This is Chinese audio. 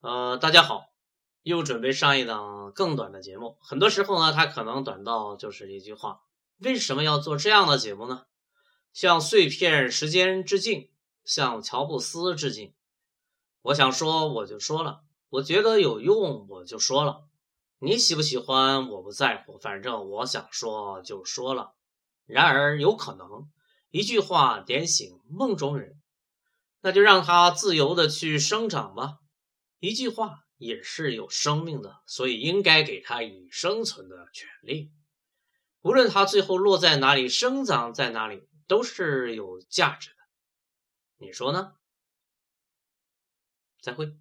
呃，大家好，又准备上一档更短的节目。很多时候呢，它可能短到就是一句话。为什么要做这样的节目呢？向碎片时间致敬，向乔布斯致敬。我想说，我就说了；我觉得有用，我就说了。你喜不喜欢，我不在乎，反正我想说就说了。然而，有可能一句话点醒梦中人，那就让它自由的去生长吧。一句话也是有生命的，所以应该给他以生存的权利。无论他最后落在哪里，生长在哪里，都是有价值的。你说呢？再会。